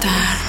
estar.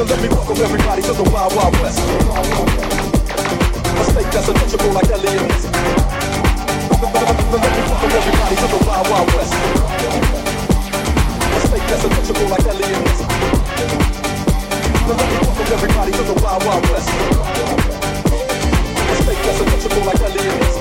Now let me welcome everybody to the Wild Wild West. A state that's untouchable like aliens. Now let me welcome everybody to the Wild Wild West. A state that's untouchable like aliens. Now let me welcome everybody to the Wild Wild West. A state that's untouchable like aliens.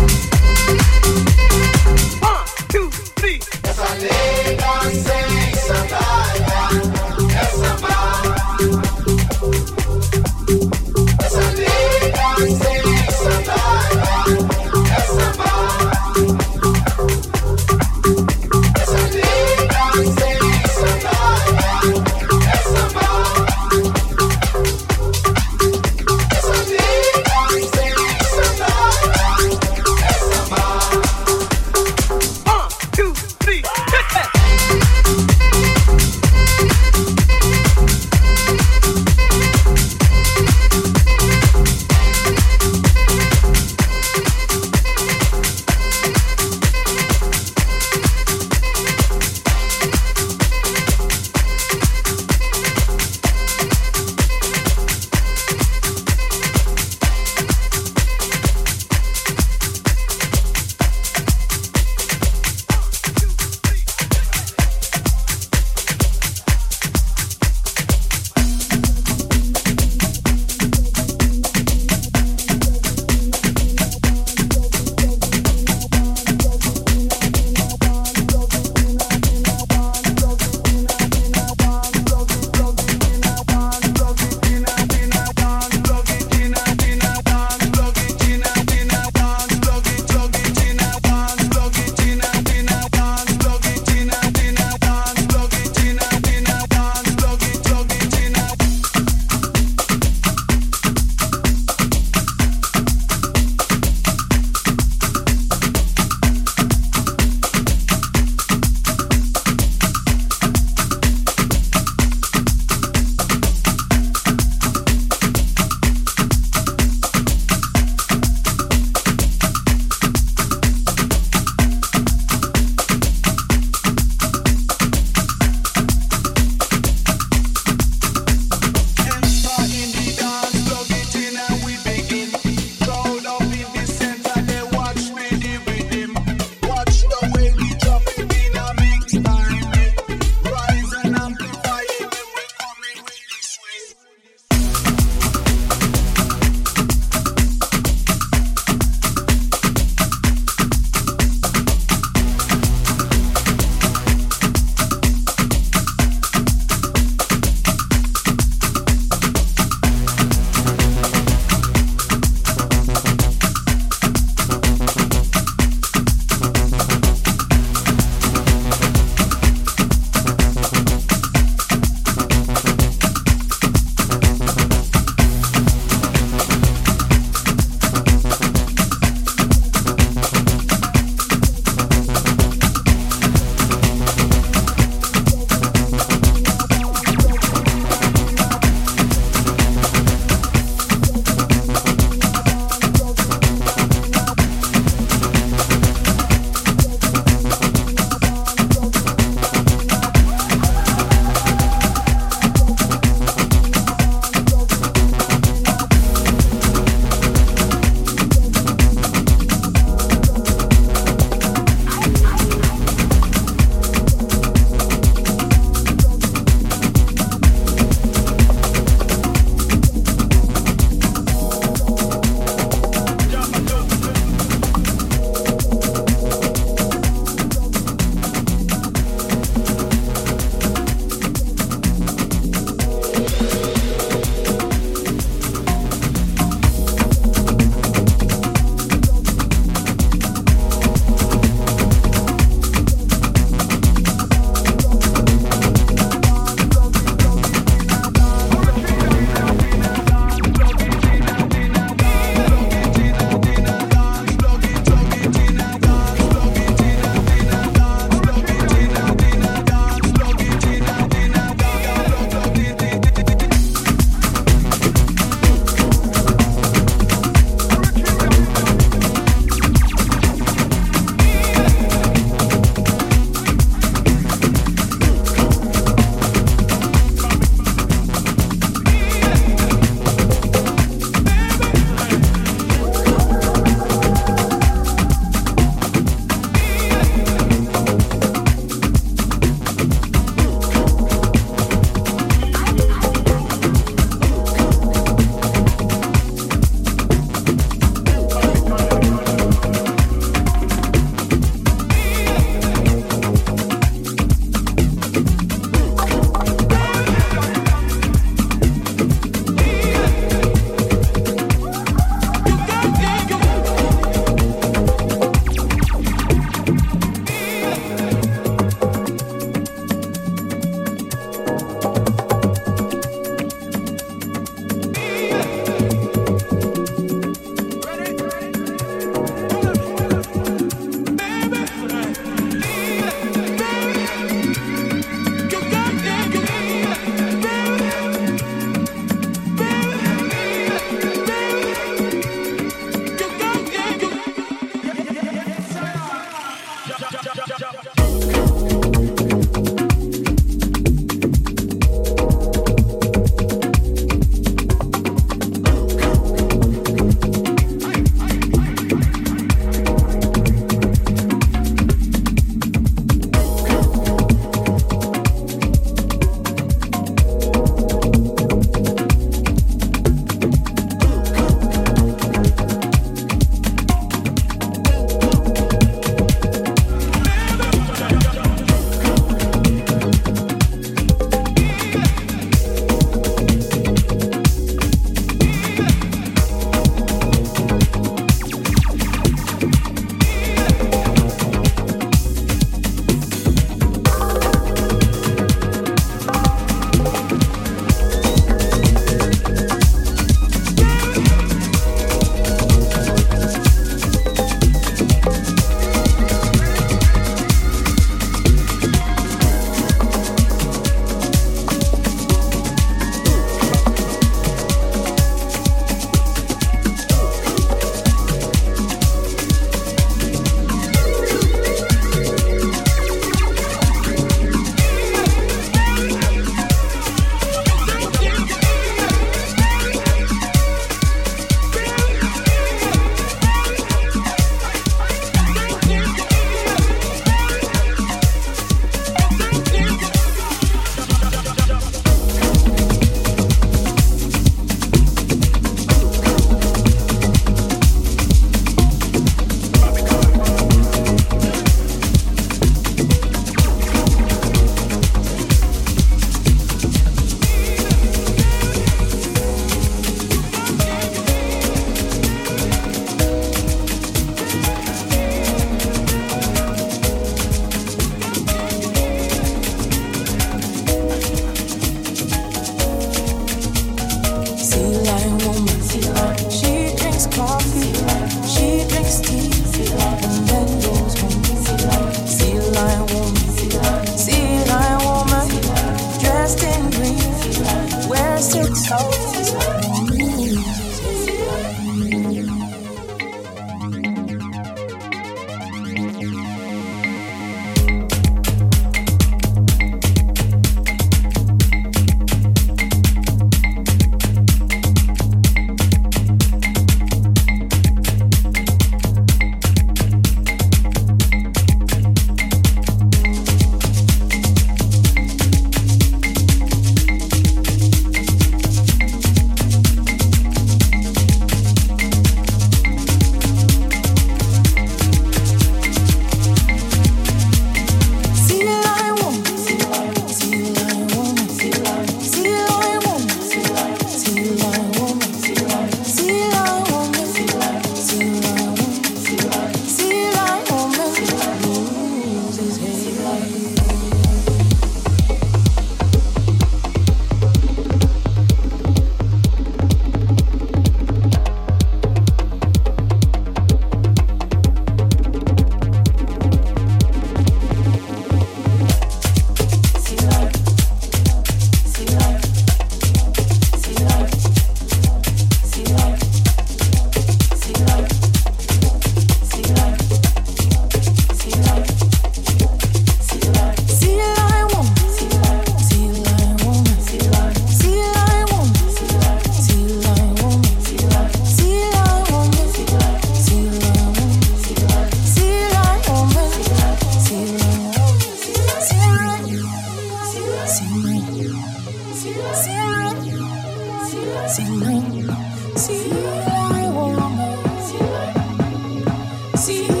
Thank